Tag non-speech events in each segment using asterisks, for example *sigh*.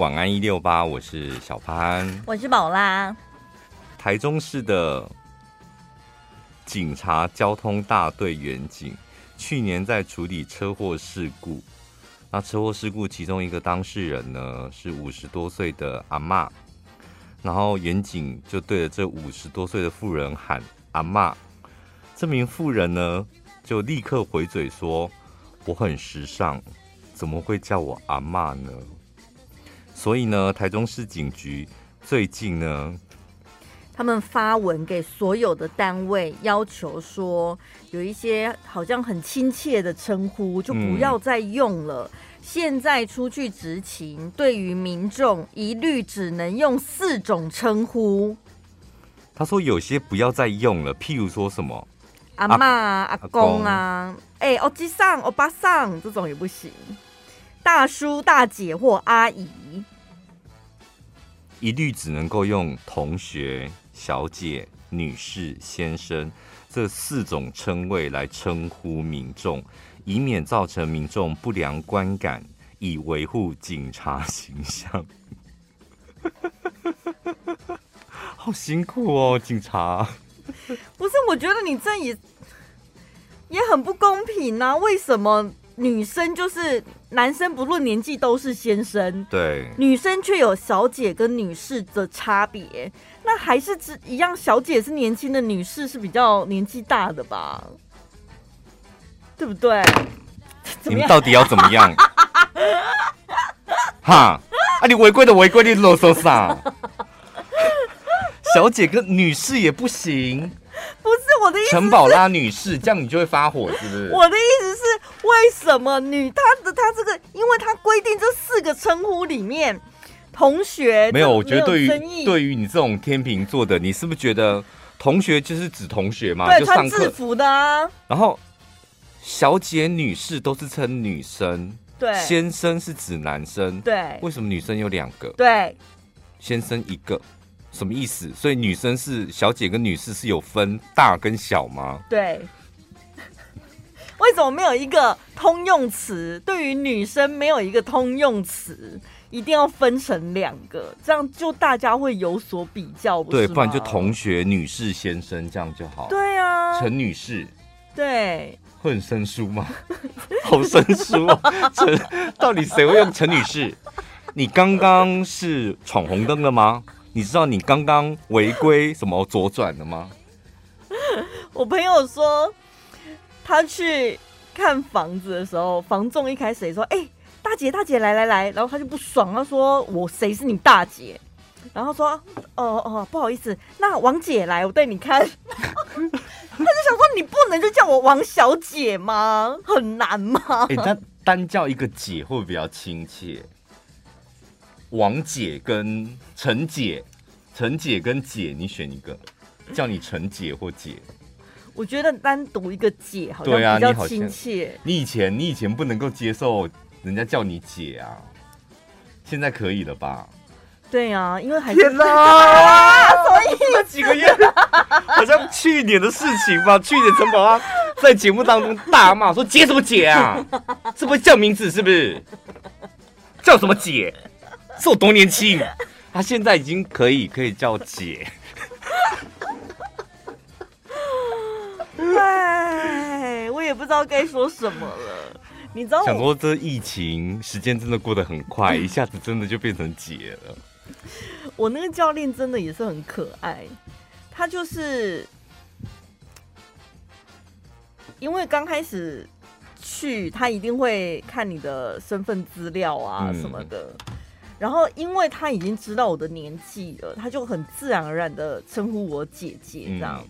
晚安一六八，我是小潘，我是宝拉。台中市的警察交通大队员警去年在处理车祸事故，那车祸事故其中一个当事人呢是五十多岁的阿嬷，然后员警就对着这五十多岁的妇人喊阿嬷，这名妇人呢就立刻回嘴说：“我很时尚，怎么会叫我阿嬷呢？”所以呢，台中市警局最近呢，他们发文给所有的单位，要求说有一些好像很亲切的称呼，就不要再用了。嗯、现在出去执勤，对于民众一律只能用四种称呼。他说有些不要再用了，譬如说什么阿妈、阿公啊，哎，欧吉桑、欧巴桑这种也不行，大叔、大姐或阿姨。一律只能够用同学、小姐、女士、先生这四种称谓来称呼民众，以免造成民众不良观感，以维护警察形象。*laughs* 好辛苦哦，警察！不是，我觉得你这也也很不公平啊！为什么？女生就是男生，不论年纪都是先生。对，女生却有小姐跟女士的差别。那还是只一样，小姐是年轻的，女士是比较年纪大的吧？对不对？*laughs* 你们到底要怎么样？*laughs* 哈？啊，你违规的违规，你啰嗦啥？*laughs* 小姐跟女士也不行。*laughs* 不是我的意思，陈宝拉女士，这样你就会发火，是不是？我的意思是，为什么女她的她这个，因为她规定这四个称呼里面，同学没有，我觉得对于对于你这种天秤座的，你是不是觉得同学就是指同学嘛？对，穿制服的啊。然后小姐、女士都是称女生，对，先生是指男生，对。为什么女生有两个？对，先生一个。什么意思？所以女生是小姐跟女士是有分大跟小吗？对。为什么没有一个通用词？对于女生没有一个通用词，一定要分成两个，这样就大家会有所比较。不对，不然就同学、女士、先生这样就好。对啊。陈女士。对。会很生疏吗？*laughs* 好生疏啊！*laughs* 陈，到底谁会用陈女士？你刚刚是闯红灯了吗？你知道你刚刚违规什么左转了吗？*laughs* 我朋友说，他去看房子的时候，房仲一开始也说：“哎、欸，大姐大姐来来来。”然后他就不爽，他说：“我谁是你大姐？”然后说：“哦哦，不好意思，那王姐来，我带你看。” *laughs* 他就想说：“你不能就叫我王小姐吗？很难吗？”哎、欸，单单叫一个姐会不会比较亲切？王姐跟陈姐，陈姐跟姐，你选一个，叫你陈姐或姐。我觉得单独一个姐好像比较亲切。你以前你以前不能够接受人家叫你姐啊，现在可以了吧？对啊，因为还天哪、*laughs* 啊，所以这 *laughs* 几个月好像去年的事情吧。去年陈宝拉在节目当中大骂说：“姐什么姐啊？*laughs* 是不是叫名字？是不是叫什么姐？”是我多年轻，他现在已经可以可以叫姐。*laughs* 哎，我也不知道该说什么了。你知道，想说这疫情时间真的过得很快，一下子真的就变成姐了。我那个教练真的也是很可爱，他就是因为刚开始去，他一定会看你的身份资料啊什么的。嗯然后，因为他已经知道我的年纪了，他就很自然而然的称呼我姐姐这样。嗯、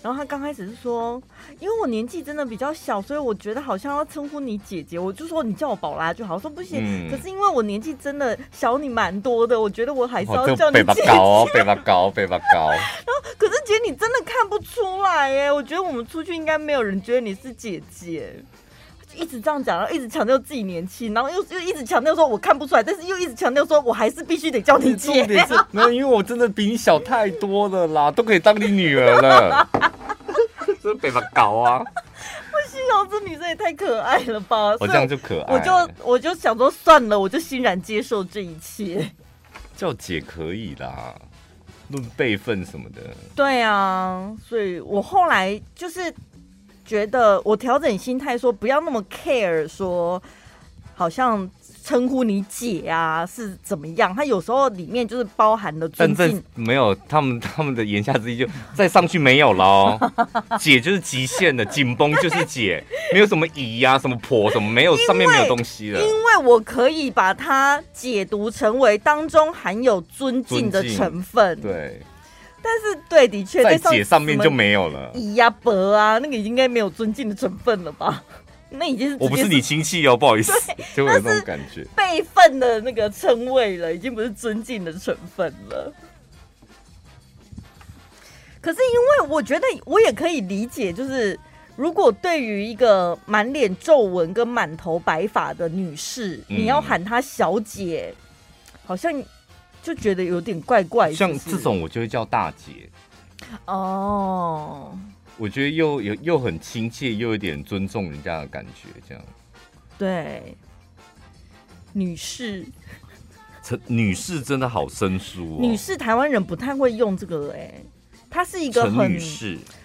然后他刚开始是说，因为我年纪真的比较小，所以我觉得好像要称呼你姐姐。我就说你叫我宝拉就好。我说不行，嗯、可是因为我年纪真的小你蛮多的，我觉得我还是要叫你姐姐。高哦，*laughs* 背把高，背把高。然后，可是姐你真的看不出来耶。我觉得我们出去应该没有人觉得你是姐姐。一直这样讲，然后一直强调自己年轻，然后又又一直强调说我看不出来，但是又一直强调说我还是必须得叫你姐。没有，因为我真的比你小太多了啦，都可以当你女儿了。这北方搞啊！不行，想这女生也太可爱了吧！我这样就可爱，我就我就想说算了，我就欣然接受这一切。叫姐可以啦，论辈分什么的。对啊，所以我后来就是觉得我调整心态，说不要那么 care，说好像。称呼你姐啊是怎么样？他有时候里面就是包含了尊敬，没有他们 *laughs* 他们的言下之意就再上去没有了哦。*laughs* 姐就是极限的，紧绷就是姐，没有什么姨呀、啊、什么婆什么，没有上面没有东西了。因为我可以把它解读成为当中含有尊敬的成分。对，但是对，的确在姐上面就没有了。姨呀、伯啊，那个应该没有尊敬的成分了吧？*laughs* 那已经是，是我不是你亲戚哦，不好意思，就会有那种感觉，辈分的那个称谓了，已经不是尊敬的成分了。可是因为我觉得我也可以理解，就是如果对于一个满脸皱纹跟满头白发的女士，嗯，你要喊她小姐，好像就觉得有点怪怪。像这种，我就会叫大姐。哦。我觉得又有又很亲切，又有点尊重人家的感觉，这样。对，女士，陈女士真的好生疏哦。女士，台湾人不太会用这个，哎，它是一个很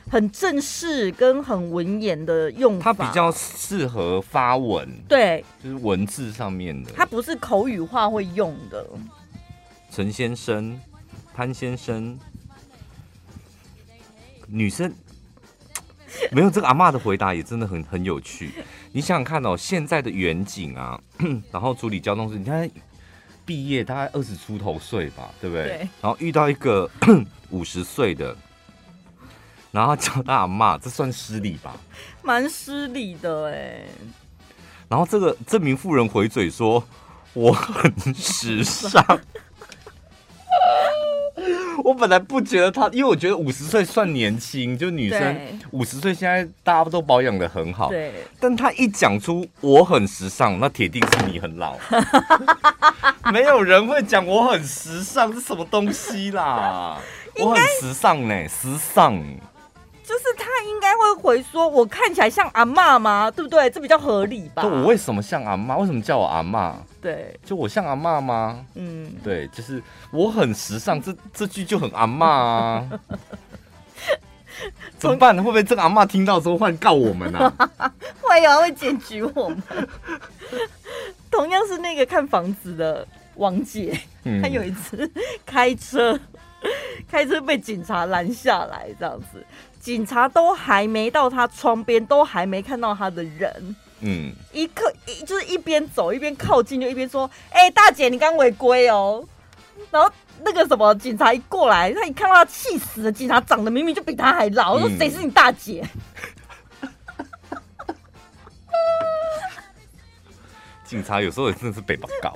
很正式跟很文言的用法，它比较适合发文，对，就是文字上面的，它不是口语化会用的。陈先生、潘先生，女生。没有这个阿嬷的回答也真的很很有趣。你想想看哦，现在的远景啊，*clears throat* 然后处理交通事，你看毕业大概二十出头岁吧，对不对？对。然后遇到一个 *clears throat* 五十岁的，然后叫他阿嬷，这算失礼吧？蛮失礼的哎。然后这个这名妇人回嘴说：“我很时尚。”我本来不觉得她，因为我觉得五十岁算年轻，就女生五十岁现在大家都保养得很好。对。但她一讲出我很时尚，那铁定是你很老。*laughs* 没有人会讲我很时尚，是什么东西啦？我很时尚呢，时尚。就是他应该会回说：“我看起来像阿嬷吗？对不对？这比较合理吧？”我为什么像阿嬷？为什么叫我阿嬷？对，就我像阿嬷吗？嗯，对，就是我很时尚，这这句就很阿嬷啊。*laughs* 怎么办呢？会不会这个阿嬷听到之后会告我们呢、啊？*laughs* 会啊，会检举我们。*laughs* 同样是那个看房子的王姐，她有一次开车，开车被警察拦下来，这样子。警察都还没到他窗边，都还没看到他的人。嗯，一刻一就是一边走一边靠近，就一边说：“哎、欸，大姐，你刚违规哦。”然后那个什么警察一过来，他一看到他气死了。警察长得明明就比他还老，我说：“谁是你大姐？” *laughs* 警察有时候也真的是北巴搞。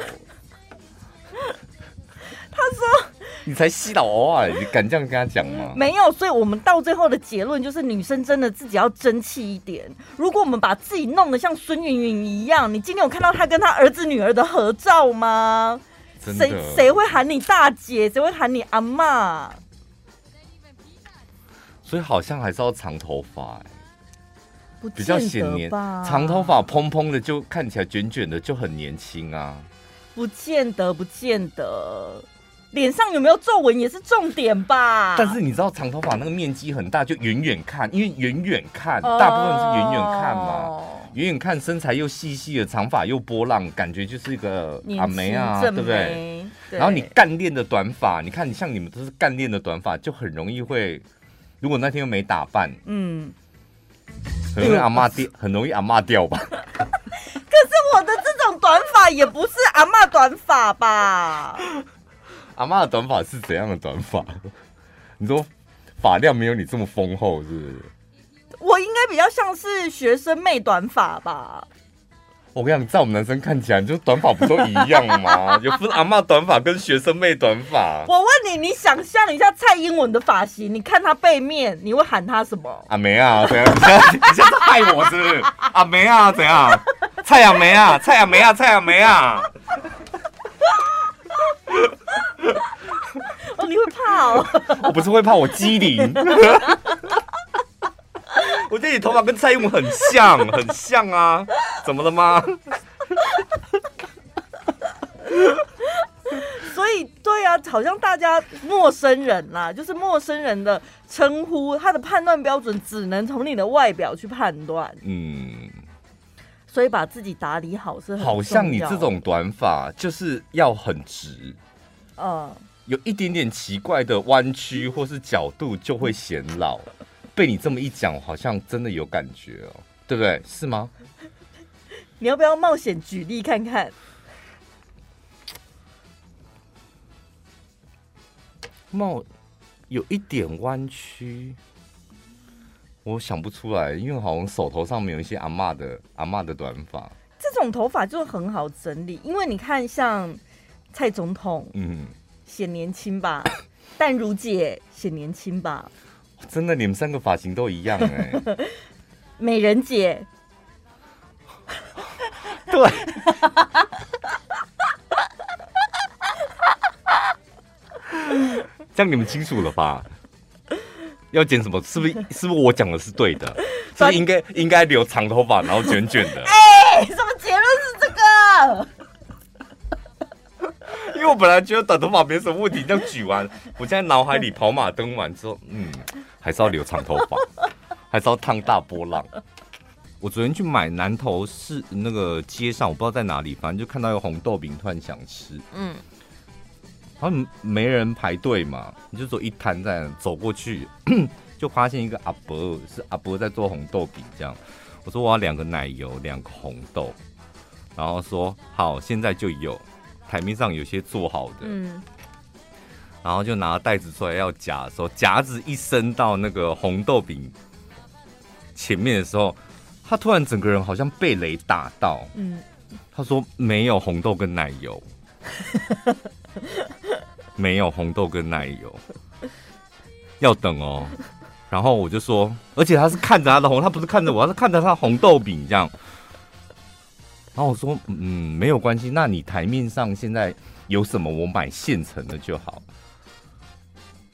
他说。你才吸到偶尔，你敢这样跟他讲吗？没有，所以我们到最后的结论就是，女生真的自己要争气一点。如果我们把自己弄得像孙云云一样，你今天有看到她跟她儿子女儿的合照吗？谁谁会喊你大姐？谁会喊你阿妈？所以好像还是要长头发、欸，比较显年。长头发蓬蓬的，就看起来卷卷的，就很年轻啊。不见得，不见得。脸上有没有皱纹也是重点吧？但是你知道长头发那个面积很大，就远远看，因为远远看，大部分是远远看嘛，远远看身材又细细的长发又波浪，感觉就是一个阿梅啊，对不对？对。然后你干练的短发，你看你像你们都是干练的短发，就很容易会，如果那天又没打扮，嗯，很容易阿嬷掉，很容易阿嬷掉吧？*laughs* 可是我的这种短发也不是阿嬷短发吧？阿妈的短发是怎样的短发？*laughs* 你说发量没有你这么丰厚，是不是？我应该比较像是学生妹短发吧。我跟你讲，在我们男生看起来，就短发不都一样吗？*laughs* 有分阿妈短发跟学生妹短发。我问你，你想象一下蔡英文的发型，你看她背面，你会喊她什么？阿梅啊，怎样？*laughs* 你现在你现在害我是不是？阿梅啊，怎样？蔡阿梅啊，蔡阿梅啊，蔡阿梅啊。*laughs* 哦，你会怕哦？*laughs* 我不是会怕，我机灵。*laughs* 我觉得你头发跟蔡英文很像，很像啊，怎么了吗？所以，对啊，好像大家陌生人啦，就是陌生人的称呼，他的判断标准只能从你的外表去判断。嗯，所以把自己打理好是很重要。好像你这种短发就是要很直，嗯，有一点点奇怪的弯曲或是角度就会显老。被你这么一讲，好像真的有感觉哦，对不对？是吗？你要不要冒险举例看看？冒有一点弯曲，我想不出来，因为好像手头上面有一些阿妈的阿妈的短发。这种头发就很好整理，因为你看，像蔡总统，嗯，显年轻吧；*coughs* 淡如姐显年轻吧。真的，你们三个发型都一样哎、欸。*laughs* 美人姐，*laughs* 对。*laughs* 这样你们清楚了吧？要剪什么？是不是？是不是我讲的是对的？所以应该应该留长头发，然后卷卷的。哎、欸，什么结论是这个？因为我本来觉得短头发没什么问题，这样举完，我现在脑海里跑马灯完之后，嗯，还是要留长头发，*laughs* 还是要烫大波浪。我昨天去买南头市那个街上，我不知道在哪里，反正就看到一个红豆饼，突然想吃，嗯。然后没人排队嘛，你就走一摊在走过去，*coughs* 就发现一个阿伯，是阿伯在做红豆饼这样。我说我要两个奶油，两个红豆，然后说好，现在就有。台面上有些做好的，嗯，然后就拿袋子出来要夹的时候，夹子一伸到那个红豆饼前面的时候，他突然整个人好像被雷打到，嗯，他说没有红豆跟奶油。*laughs* 没有红豆跟奶油，要等哦。然后我就说，而且他是看着他的红，他不是看着我，他是看着他红豆饼这样。然后我说，嗯，没有关系。那你台面上现在有什么？我买现成的就好。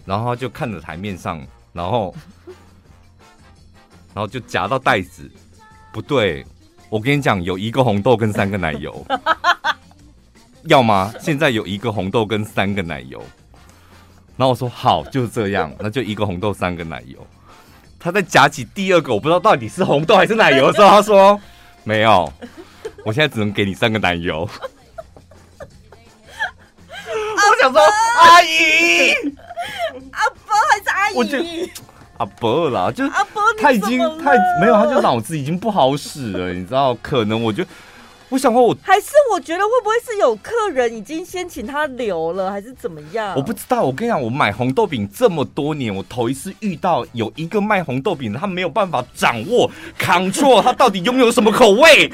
然后他就看着台面上，然后，*laughs* 然后就夹到袋子。不对，我跟你讲，有一个红豆跟三个奶油。*laughs* 要吗？现在有一个红豆跟三个奶油，然后我说好，就是这样，那就一个红豆三个奶油。他在夹起第二个，我不知道到底是红豆还是奶油的时候，他说没有，*laughs* 我现在只能给你三个奶油。我想说阿姨，阿伯还是阿姨？我就阿伯啦，就是阿伯，他已经太没有，他就脑子已经不好使了，你知道？可能我就。我想过，我还是我觉得会不会是有客人已经先请他留了，还是怎么样？我不知道。我跟你讲，我买红豆饼这么多年，我头一次遇到有一个卖红豆饼的，他没有办法掌握 control，他到底拥有什么口味？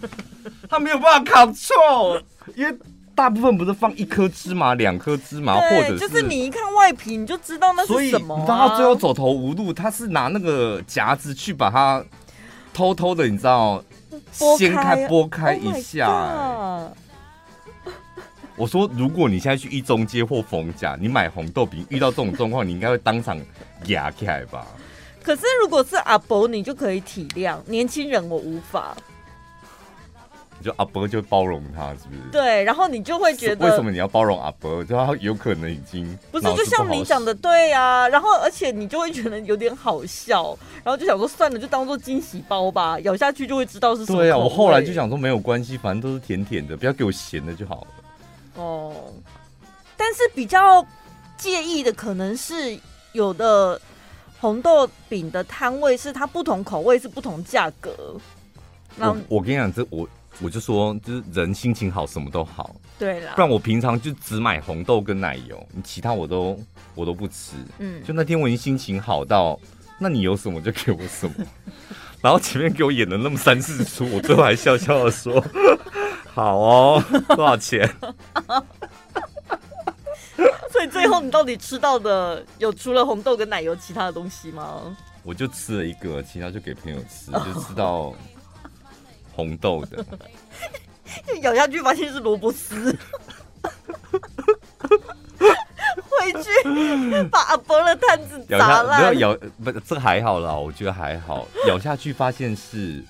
*laughs* 他没有办法 control，因为大部分不是放一颗芝麻、两颗芝麻，或者是就是你一看外皮你就知道那是什么啊。你知道他最后走投无路，他是拿那个夹子去把它偷偷的，你知道。掀开拨开一下，欸，我说，如果你现在去一中街或逢甲，你买红豆饼遇到这种状况，你应该会当场压起来吧？可是如果是阿伯，你就可以体谅，年轻人我无法。就阿伯就包容他，是不是？对，然后你就会觉得为什么你要包容阿伯？就他有可能已经不是，就像你讲的，对啊。然后而且你就会觉得有点好笑，然后就想说算了，就当做惊喜包吧，咬下去就会知道是什么。对啊，我后来就想说没有关系，反正都是甜甜的，不要给我咸的就好了。哦，但是比较介意的可能是有的红豆饼的摊位是它不同口味是不同价格。我我跟你讲，这我。我就说，就是人心情好，什么都好。对了，不然我平常就只买红豆跟奶油，你其他我都我都不吃。嗯，就那天我已经心情好到，那你有什么就给我什么。*laughs* 然后前面给我演了那么三四出，我最后还笑笑的说：“ *laughs* 好哦，多少钱？” *laughs* 所以最后你到底吃到的有除了红豆跟奶油其他的东西吗？我就吃了一个，其他就给朋友吃，就吃到。红豆的，*laughs* 咬下去发现是萝卜丝，回去把阿伯的摊子咬下没有咬，不，这还好啦，我觉得还好。咬下去发现是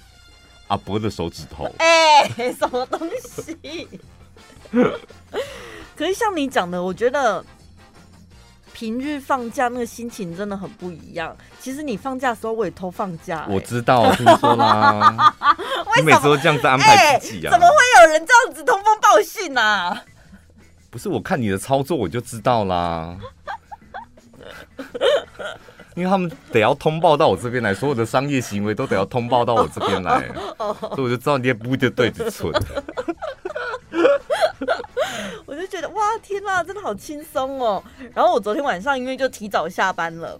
阿伯的手指头，*laughs* 哎、欸，什么东西？*laughs* 可是像你讲的，我觉得平日放假那个心情真的很不一样。其实你放假的时候，我也偷放假、欸。我知道，听说啦。*laughs* 你每次都这样子安排自己啊？欸、怎么会有人这样子通风报信啊？不是，我看你的操作我就知道啦。*laughs* 因为他们得要通报到我这边来，所有的商业行为都得要通报到我这边来，所以我就知道你也不会对着蠢。哇，天哪，真的好轻松哦。然后我昨天晚上因为就提早下班了，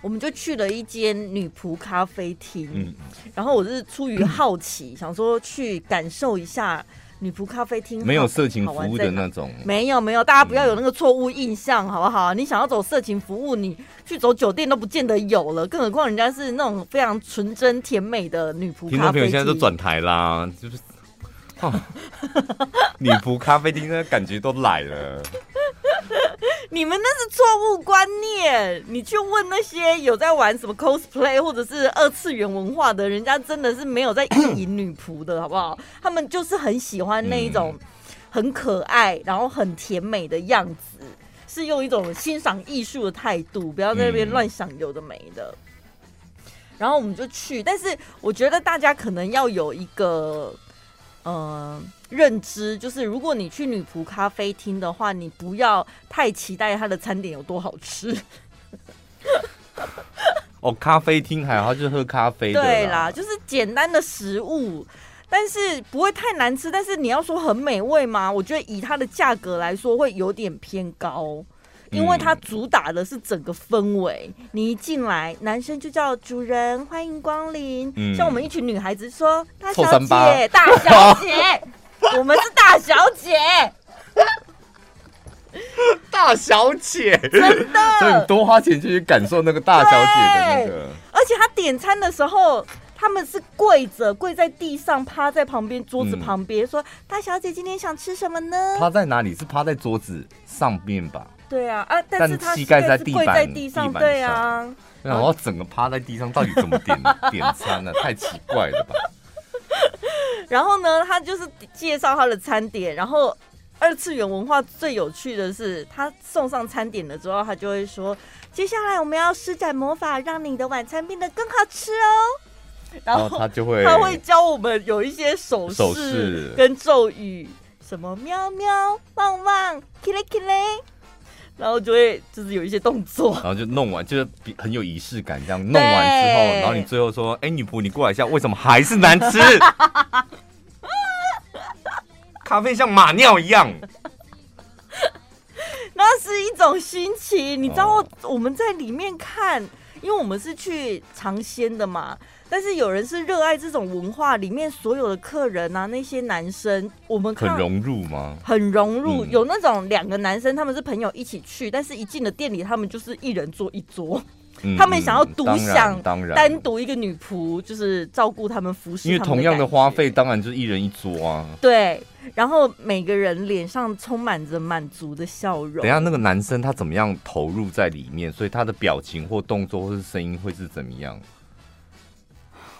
我们就去了一间女仆咖啡厅。嗯，然后我是出于好奇，*coughs* 想说去感受一下。女仆咖啡厅没有色情服务的那种，没有没有，大家不要有那个错误印象，好不好？你想要走色情服务，你去走酒店都不见得有了，更何况人家是那种非常纯真甜美的女仆咖啡厅。听众朋友现在都转台啦，就是，哦、女仆咖啡厅的感觉都来了。你们那是错误观念，你去问那些有在玩什么 cosplay 或者是二次元文化的人家，真的是没有在意淫女仆的，好不好？*laughs* 他们就是很喜欢那一种很可爱，然后很甜美的样子，是用一种欣赏艺术的态度，不要在那边乱想有的没的。然后我们就去，但是我觉得大家可能要有一个，嗯。认知就是，如果你去女仆咖啡厅的话，你不要太期待它的餐点有多好吃。*laughs* 哦，咖啡厅还好，就是喝咖啡。对啦，就是简单的食物，但是不会太难吃。但是你要说很美味吗？我觉得以它的价格来说，会有点偏高，因为它主打的是整个氛围。嗯、你一进来，男生就叫主人欢迎光临，嗯、像我们一群女孩子说大小姐，大小姐。*laughs* 我们是大小姐，大小姐，真的，所以你多花钱就去感受那个大小姐的那个。而且他点餐的时候，他们是跪着跪在地上，趴在旁边桌子旁边，嗯、说：“大小姐今天想吃什么呢？”趴在哪里？是趴在桌子上面吧？对啊，啊，但是他膝盖在地板，跪在地上，对啊。然后整个趴在地上，到底怎么点 *laughs* 点餐呢？太奇怪了吧？*laughs* 然后呢，他就是介绍他的餐点。然后二次元文化最有趣的是，他送上餐点了之后，他就会说：“接下来我们要施展魔法，让你的晚餐变得更好吃哦。”然后他就会他会教我们有一些手势跟咒语，什么喵喵、旺旺、kili kili。然后就会就是有一些动作，然后就弄完，就是很有仪式感。这样弄完之后，然后你最后说：“哎，女仆，你过来一下，为什么还是难吃？*laughs* 咖啡像马尿一样。*laughs* ”那是一种心情，你知道我们在里面看，因为我们是去尝鲜的嘛。但是有人是热爱这种文化，里面所有的客人啊，那些男生，我们看很融入吗？很融入，嗯、有那种两个男生，他们是朋友一起去，但是一进了店里，他们就是一人坐一桌，嗯、他们想要独享，当然单独一个女仆就是照顾他们服侍，因为同样的花费，当然就是一人一桌啊。对，然后每个人脸上充满着满足的笑容。等一下那个男生他怎么样投入在里面，所以他的表情或动作或是声音会是怎么样？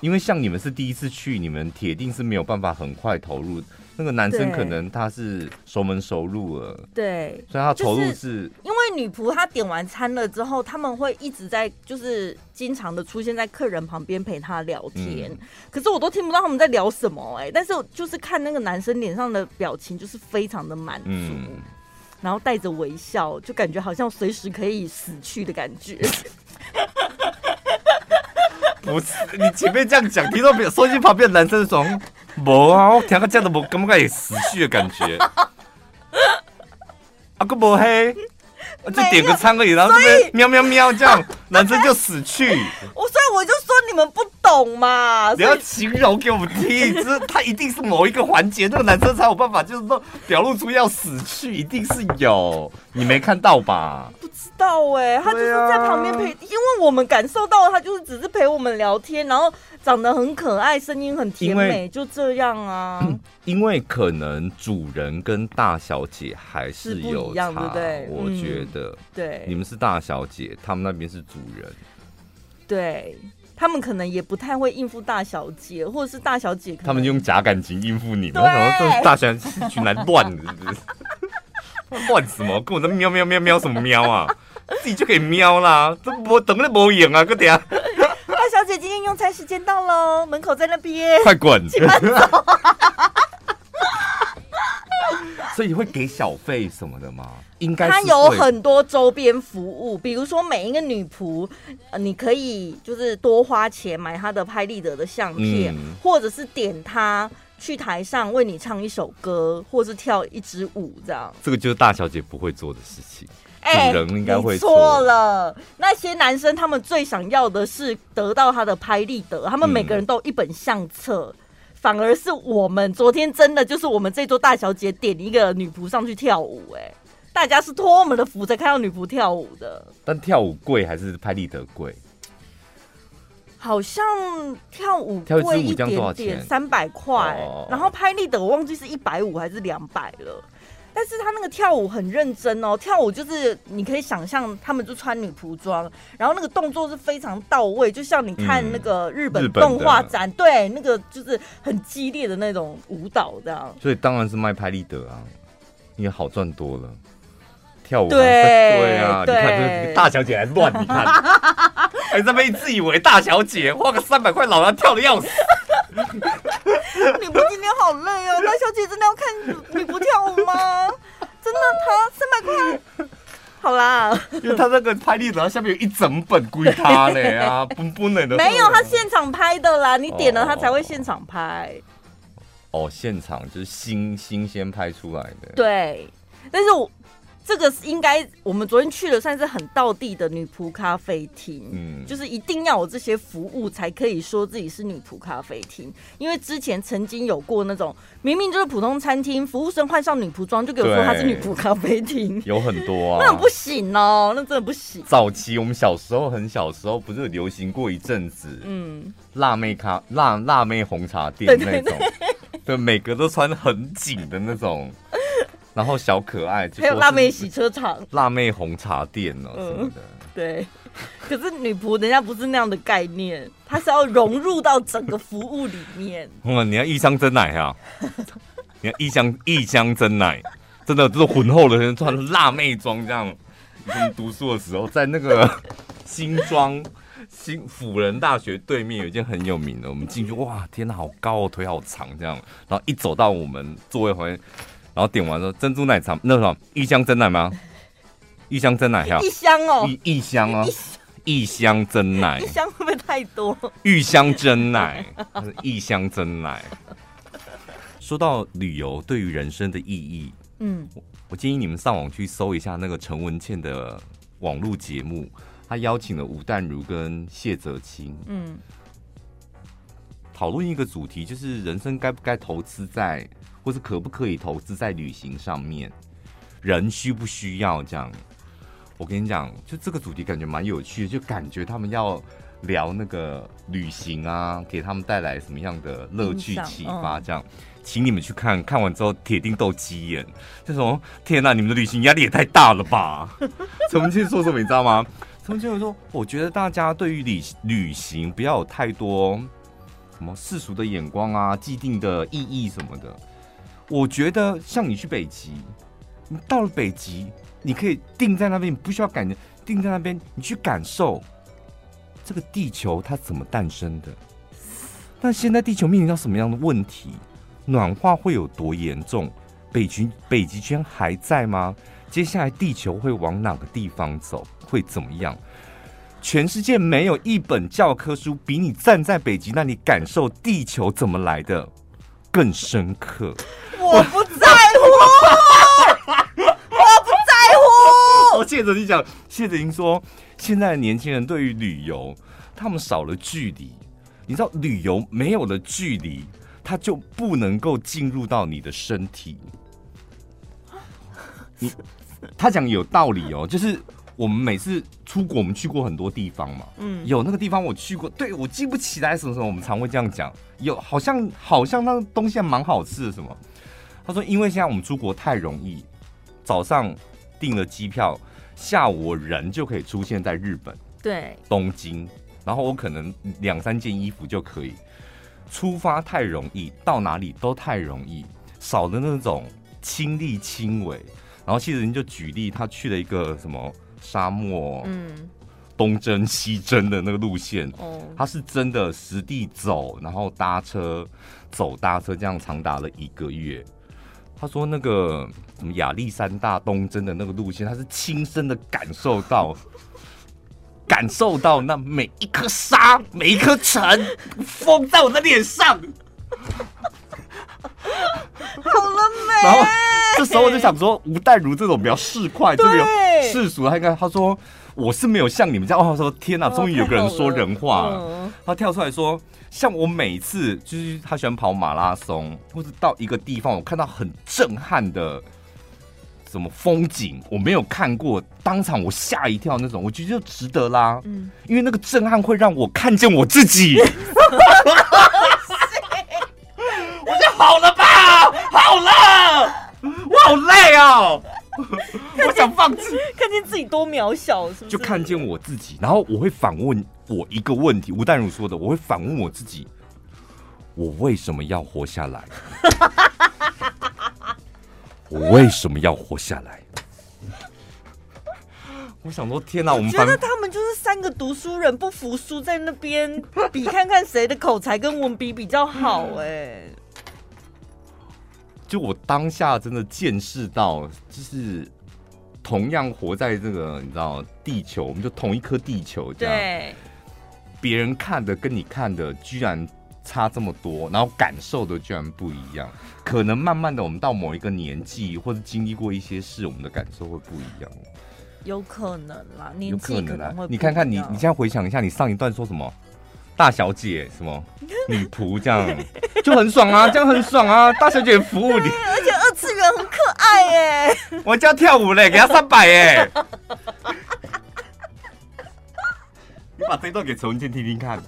因为像你们是第一次去，你们铁定是没有办法很快投入。那个男生可能他是熟门熟路了，对，所以他投入是，是因为女仆她点完餐了之后，他们会一直在就是经常的出现在客人旁边陪他聊天。嗯、可是我都听不到他们在聊什么哎、欸，但是就是看那个男生脸上的表情，就是非常的满足，嗯、然后带着微笑，就感觉好像随时可以死去的感觉。*laughs* 不是你前面这样讲，听到没有？手机旁边的男生说：“无啊，我听个这样都无，感觉有死去的感觉。*laughs* ”啊，个无黑，就点个餐而已，然后这边喵喵喵这样，*laughs* 男生就死去。我所以我就说你们不懂嘛，你要形容给我们听，就是他一定是某一个环节，那个男生才有办法，就是说表露出要死去，一定是有，你没看到吧？知道哎、欸，他就是在旁边陪，啊、因为我们感受到他就是只是陪我们聊天，然后长得很可爱，声音很甜美，就这样啊。*clears throat* 因为可能主人跟大小姐还是有差，对不对？我觉得，嗯、对，你们是大小姐，他们那边是主人，对。他们可能也不太会应付大小姐，或者是大小姐，他们用假感情应付你们。然后这大小姐是群来乱的，是不是？*laughs* *laughs* 乱什么？跟我在喵喵喵喵什么喵啊？*laughs* 自己就可以喵啦，这不等那没影啊，哥嗲。*laughs* 大小姐今天用餐时间到喽，门口在那边，快滚！所以你会给小费什么的吗？应该。它有很多周边服务，比如说每一个女仆，呃，你可以就是多花钱买她的拍立得的相片，嗯、或者是点她去台上为你唱一首歌，或是跳一支舞，这样。这个就是大小姐不会做的事情，欸、人应该会。错了，那些男生他们最想要的是得到他的拍立得，他们每个人都有一本相册。嗯反而是我们昨天真的就是我们这桌大小姐点一个女仆上去跳舞，哎，大家是托我们的福才看到女仆跳舞的。但跳舞贵还是拍立得贵？好像跳舞贵一点点，三百块，然后拍立得我忘记是一百五还是两百了。但是他那个跳舞很认真哦，跳舞就是你可以想象，他们就穿女仆装，然后那个动作是非常到位，就像你看那个日本动画展，嗯、对，那个就是很激烈的那种舞蹈这样。所以当然是卖拍立得啊，因为好赚多了。跳舞对对啊，对你看这大小姐还乱，你看，*laughs* 哎，这边自以为大小姐，花个三百块，老娘跳的要死。*laughs* 你不今天好累哦，*laughs* 大小姐真的要看你不跳舞吗？真的，他三百块，好啦，因为他那个拍立得下面有一整本归他嘞啊，*laughs* 不不能的，没有，他现场拍的啦，你点了他才会现场拍。哦，现场就是新新鲜拍出来的，对，但是我。这个是应该我们昨天去了，算是很道地的女仆咖啡厅。嗯，就是一定要有这些服务才可以说自己是女仆咖啡厅。因为之前曾经有过那种明明就是普通餐厅，服务生换上女仆装就给我说她是女仆咖啡厅，*laughs* 有很多啊，那很不行哦，那真的不行。早期我们小时候很小时候不是流行过一阵子，嗯，辣妹咖辣辣妹红茶店那种，对，每个都穿很紧的那种。然后小可爱，还有辣妹洗车场、*laughs* 辣妹红茶店哦、嗯、什么的。对，可是女仆人家不是那样的概念，她是要融入到整个服务里面。*laughs* 哇，你要一箱真奶哈，*laughs* 你要一箱一箱真奶，真的就是浑厚的人穿辣妹装这样。以前读书的时候，在那个新庄新辅仁大学对面有一间很有名的，我们进去哇，天哪，好高哦，腿好长这样。然后一走到我们座位旁边。然后点完之后，珍珠奶茶那什么一箱真奶吗？*laughs* 一箱真奶，一箱哦，一一箱哦，一箱真奶，一箱会不会太多？玉香真奶，*laughs* 一箱真奶。说到旅游对于人生的意义，嗯，我建议你们上网去搜一下那个陈文茜的网络节目，他邀请了吴淡如跟谢泽清，嗯，讨论一个主题，就是人生该不该投资在。或是可不可以投资在旅行上面？人需不需要这样？我跟你讲，就这个主题感觉蛮有趣的，就感觉他们要聊那个旅行啊，给他们带来什么样的乐趣启发？这样，请你们去看看完之后，铁定斗鸡眼。这种天哪，你们的旅行压力也太大了吧？陈文茜说什么你知道吗？陈文茜说，我觉得大家对于旅旅行不要有太多什么世俗的眼光啊，既定的意义什么的。我觉得像你去北极，你到了北极，你可以定在那边，你不需要感觉定在那边，你去感受这个地球它怎么诞生的。那现在地球面临到什么样的问题？暖化会有多严重？北极北极圈还在吗？接下来地球会往哪个地方走？会怎么样？全世界没有一本教科书比你站在北极那里感受地球怎么来的更深刻。我不在乎，*laughs* 我不在乎。我谢哲你讲，谢哲您说，现在的年轻人对于旅游，他们少了距离。你知道，旅游没有了距离，他就不能够进入到你的身体。*laughs* 你他讲有道理哦，就是我们每次出国，我们去过很多地方嘛，嗯，有那个地方我去过，对，我记不起来什么什么，我们常会这样讲。有好像好像那个东西还蛮好吃的，什么？他说，因为现在我们出国太容易，早上订了机票，下午我人就可以出现在日本，对，东京，然后我可能两三件衣服就可以出发，太容易，到哪里都太容易，少的那种亲力亲为。然后其实人就举例，他去了一个什么沙漠，嗯，东征西征的那个路线，哦，他是真的实地走，然后搭车走搭车，这样长达了一个月。他说那个什么亚历山大东征的那个路线，他是亲身的感受到，*laughs* 感受到那每一颗沙，每一颗尘，风在我的脸上。好了没？然后这时候我就想说，吴淡如这种比较市侩，这种世俗。他应该他说我是没有像你们这样。哦，他说天哪，终于有个人说人话了。了他跳出来说，像我每次就是他喜欢跑马拉松，或者到一个地方，我看到很震撼的什么风景，我没有看过，当场我吓一跳那种，我觉得就值得啦。嗯，因为那个震撼会让我看见我自己。*laughs* 我就好了吧，好了，我好累哦，*laughs* 我想放弃，*laughs* 看见自己多渺小，是不是？就看见我自己，然后我会反问我一个问题，吴淡如说的，我会反问我自己，我为什么要活下来？*laughs* 我为什么要活下来？我想说，天哪！我们觉得他们就是三个读书人不服输，在那边比看看谁的口才跟文笔比较好，哎。就我当下真的见识到，就是同样活在这个你知道地球，我们就同一颗地球这样。对。别人看的跟你看的居然差这么多，然后感受的居然不一样。可能慢慢的，我们到某一个年纪或者经历过一些事，我们的感受会不一样。有可能啦，年纪可能会。你看看你，你现在回想一下，你上一段说什么？大小姐什么女仆这样 *laughs* 就很爽啊，这样很爽啊！大小姐服务你，而且二次元很可爱耶！我叫跳舞嘞，给他三百耶！*laughs* 你把这段给陈文健听听看，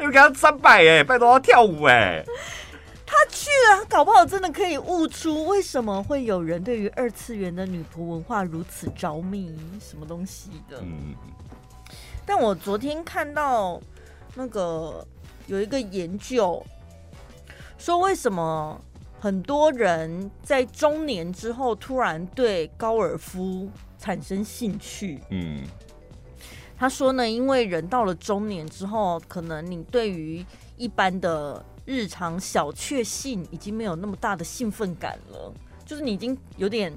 又给他三百耶，拜托要跳舞哎！他去了，搞不好真的可以悟出为什么会有人对于二次元的女仆文化如此着迷，什么东西的？嗯。但我昨天看到那个有一个研究说，为什么很多人在中年之后突然对高尔夫产生兴趣？嗯，他说呢，因为人到了中年之后，可能你对于一般的日常小确幸已经没有那么大的兴奋感了，就是你已经有点。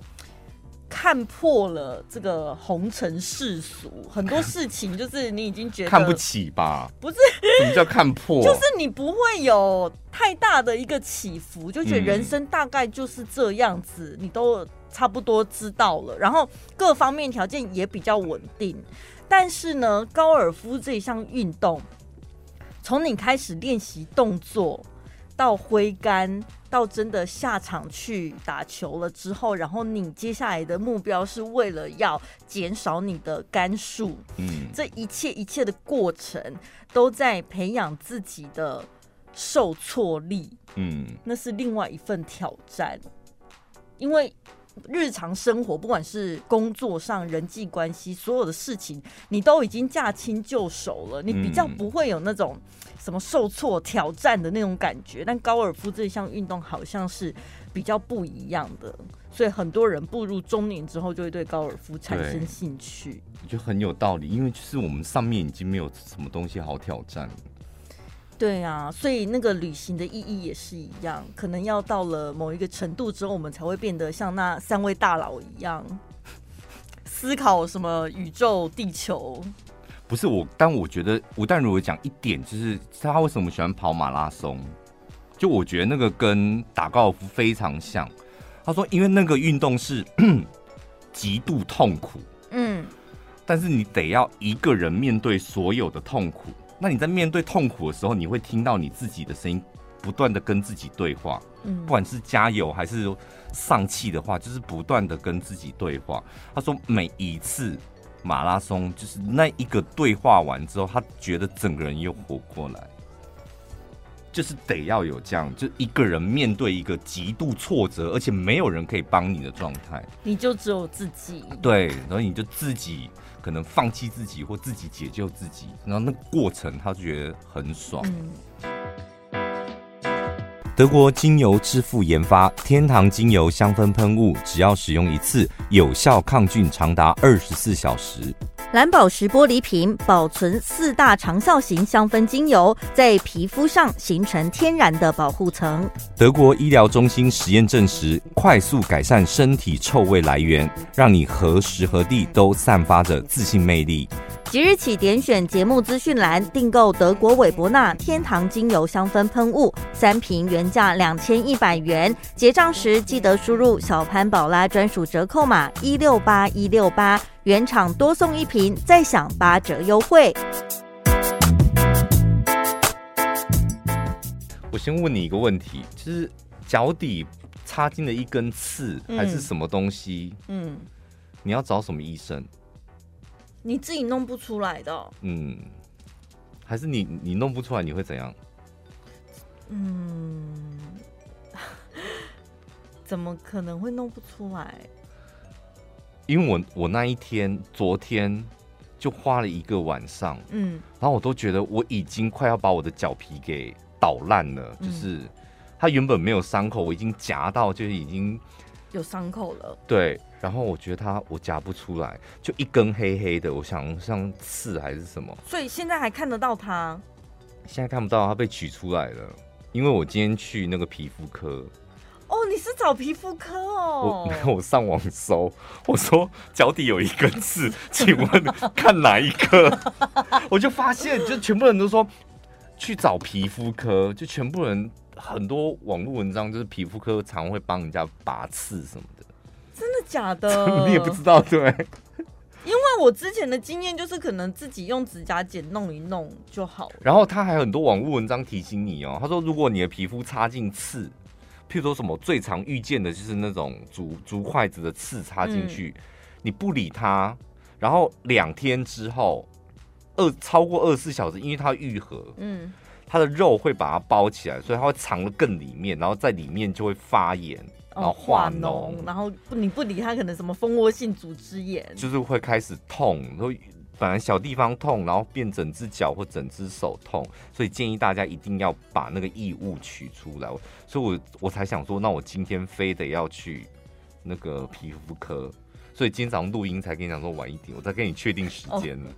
看破了这个红尘世俗，很多事情就是你已经觉得看不起吧？不是，什么叫看破？就是你不会有太大的一个起伏，就觉得人生大概就是这样子，你都差不多知道了，然后各方面条件也比较稳定。但是呢，高尔夫这一项运动，从你开始练习动作到挥杆。到真的下场去打球了之后，然后你接下来的目标是为了要减少你的杆数，嗯，这一切一切的过程都在培养自己的受挫力，嗯，那是另外一份挑战，因为。日常生活，不管是工作上、人际关系，所有的事情，你都已经驾轻就熟了，你比较不会有那种什么受挫、挑战的那种感觉。但高尔夫这项运动好像是比较不一样的，所以很多人步入中年之后，就会对高尔夫产生兴趣。我觉得很有道理，因为就是我们上面已经没有什么东西好挑战。对啊，所以那个旅行的意义也是一样，可能要到了某一个程度之后，我们才会变得像那三位大佬一样，思考什么宇宙、地球。不是我，但我觉得吴淡如有讲一点，就是他为什么喜欢跑马拉松？就我觉得那个跟打高尔夫非常像。他说，因为那个运动是 *clears throat* 极度痛苦，嗯，但是你得要一个人面对所有的痛苦。那你在面对痛苦的时候，你会听到你自己的声音，不断的跟自己对话，嗯，不管是加油还是丧气的话，就是不断的跟自己对话。他说每一次马拉松，就是那一个对话完之后，他觉得整个人又活过来。就是得要有这样，就一个人面对一个极度挫折，而且没有人可以帮你的状态，你就只有自己。对，然后你就自己可能放弃自己，或自己解救自己，然后那过程他就觉得很爽。德国精油之父研发天堂精油香氛喷雾，只要使用一次，有效抗菌长达二十四小时。蓝宝石玻璃瓶保存四大长效型香氛精油，在皮肤上形成天然的保护层。德国医疗中心实验证实，快速改善身体臭味来源，让你何时何地都散发着自信魅力。即日起点选节目资讯栏订购德国韦伯纳天堂精油香氛喷雾，三瓶原价两千一百元，结账时记得输入小潘宝拉专属折扣码一六八一六八，原厂多送一瓶，再享八折优惠。我先问你一个问题，就是脚底插进了一根刺，还是什么东西？嗯，嗯你要找什么医生？你自己弄不出来的，哦，嗯，还是你你弄不出来，你会怎样？嗯，*laughs* 怎么可能会弄不出来？因为我我那一天昨天就花了一个晚上，嗯，然后我都觉得我已经快要把我的脚皮给捣烂了，嗯，就是它原本没有伤口，我已经夹到就是已经有伤口了，对。然后我觉得它我夹不出来，就一根黑黑的，我想像刺还是什么。所以现在还看得到它？现在看不到，它被取出来了。因为我今天去那个皮肤科。哦，你是找皮肤科哦？我没有，*laughs* 我上网搜，我说脚底有一根刺，请问看哪一个？*laughs* 我就发现，就全部人都说去找皮肤科，就全部人很多网络文章就是皮肤科常会帮人家拔刺什么的。真的假的？*laughs* 你也不知道对？因为我之前的经验就是，可能自己用指甲剪弄一弄就好了。然后他还有很多网络文章提醒你哦，他说如果你的皮肤插进刺，譬如说什么最常遇见的就是那种竹竹筷子的刺插进去，嗯，你不理它，然后两天之后二超过二十四小时，因为它愈合，嗯，它的肉会把它包起来，所以它会藏得更里面，然后在里面就会发炎。然后化脓、哦，然后你不理它，可能什么蜂窝性组织炎，就是会开始痛，然后本来小地方痛，然后变整只脚或整只手痛，所以建议大家一定要把那个异物取出来。所以我我才想说，那我今天非得要去那个皮肤科，所以今天早上录音才跟你讲说晚一点，我再跟你确定时间呢、哦。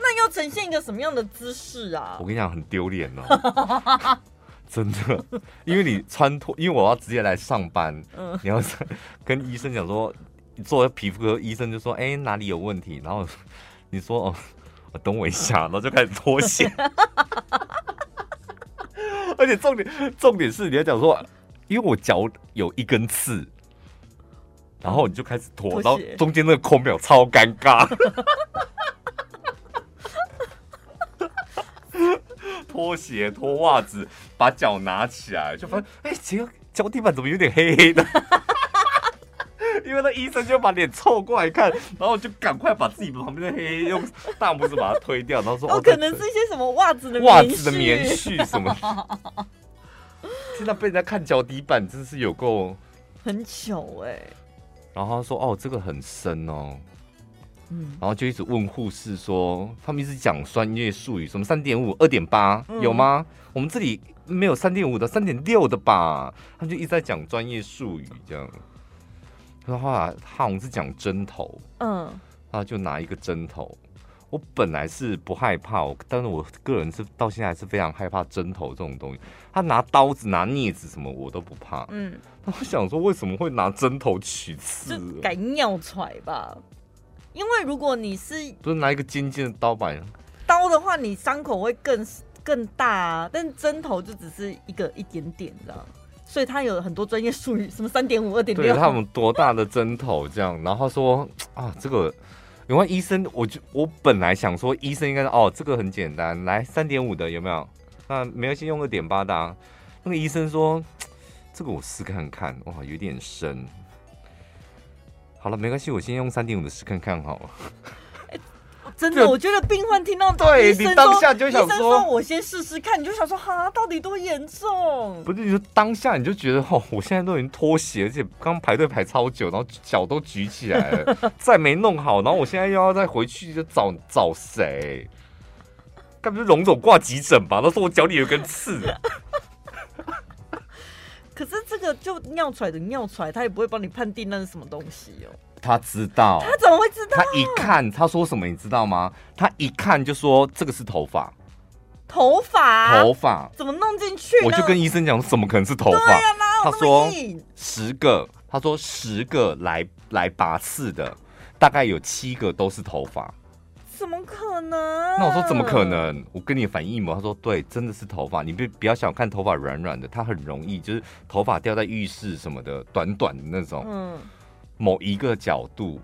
那要呈现一个什么样的姿势啊？我跟你讲，很丢脸哦。*laughs* 真的，因为你穿脱，因为我要直接来上班，嗯，你要跟医生讲说，做皮肤科医生就说，哎、欸，哪里有问题？然后你说，哦，等我一下，然后就开始脱鞋，*laughs* 而且重点重点是你要讲说，因为我脚有一根刺，然后你就开始脱，然后中间那个空秒超尴尬。*laughs* 拖鞋、脱袜子，把脚拿起来，就发现，哎、欸，这个脚底板怎么有点黑黑的？*laughs* 因为那医生就把脸凑过来看，然后就赶快把自己旁边的黑黑用大拇指把它推掉，然后说：“哦，可能是一些什么袜子的袜子的棉絮什么。”现在被人家看脚底板，真是有够很糗哎、欸。然后他说：“哦，这个很深哦。”嗯，然后就一直问护士说，他们一直讲专业术语，什么三点五、二点八，有吗？我们这里没有三点五的，三点六的吧？他们就一直在讲专业术语，这样。他说后来他好像是讲针头，嗯，他就拿一个针头。我本来是不害怕，但是我个人是到现在还是非常害怕针头这种东西。他拿刀子、拿镊子什么我都不怕，嗯。我想说为什么会拿针头取刺？改尿踹吧。因为如果你是不是拿一个尖尖的刀把刀的话，你伤口会更更大啊。但针头就只是一个一点点，这样。所以他有很多专业术语，什么三点五、二点六，他们多大的针头这样。然后他说啊，这个有没有医生？我就我本来想说医生应该是哦，这个很简单，来三点五的有没有？那没有先用二点八的啊。那个医生说，这个我试看看，哇，有点深。好了，没关系，我先用三点五的试看看好了。真的，我觉得病患听到对你当下就想说，说我先试试看，你就想说哈，到底多严重？不是，你说当下你就觉得哦，我现在都已经脱鞋，而且刚排队排超久，然后脚都举起来了，再没弄好，然后我现在又要再回去就找找谁？该不是龙总挂急诊吧？他说我脚里有根刺。可是这个就尿出来的尿出来，他也不会帮你判定那是什么东西哦。他知道，他怎么会知道？他一看，他说什么你知道吗？他一看就说这个是头发，头发，头发怎么弄进去？我就跟医生讲，怎么可能是头发？啊、他说十个，他说十个来来拔刺的，大概有七个都是头发。怎么可能？那我说怎么可能？我跟你反应模。他说对，真的是头发。你别不要小看头发软软的，它很容易就是头发掉在浴室什么的，短短的那种。嗯，某一个角度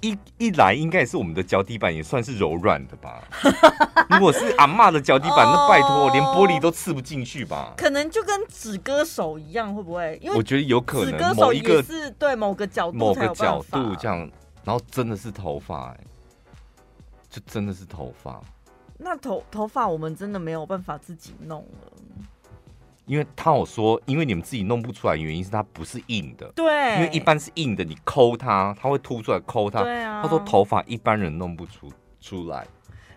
一一来，应该也是我们的脚底板也算是柔软的吧。*laughs* 如果是阿妈的脚底板，那拜托连玻璃都刺不进去吧？可能就跟纸割手一样，会不会？因为我觉得有可能，纸割手也是对某个角度某个角度这样，然后真的是头发哎、欸。就真的是头发，那头头发我们真的没有办法自己弄了，因为他有说，因为你们自己弄不出来，原因是它不是硬的，对，因为一般是硬的，你抠它，它会凸出来，抠它，对啊。他说头发一般人弄不出出来。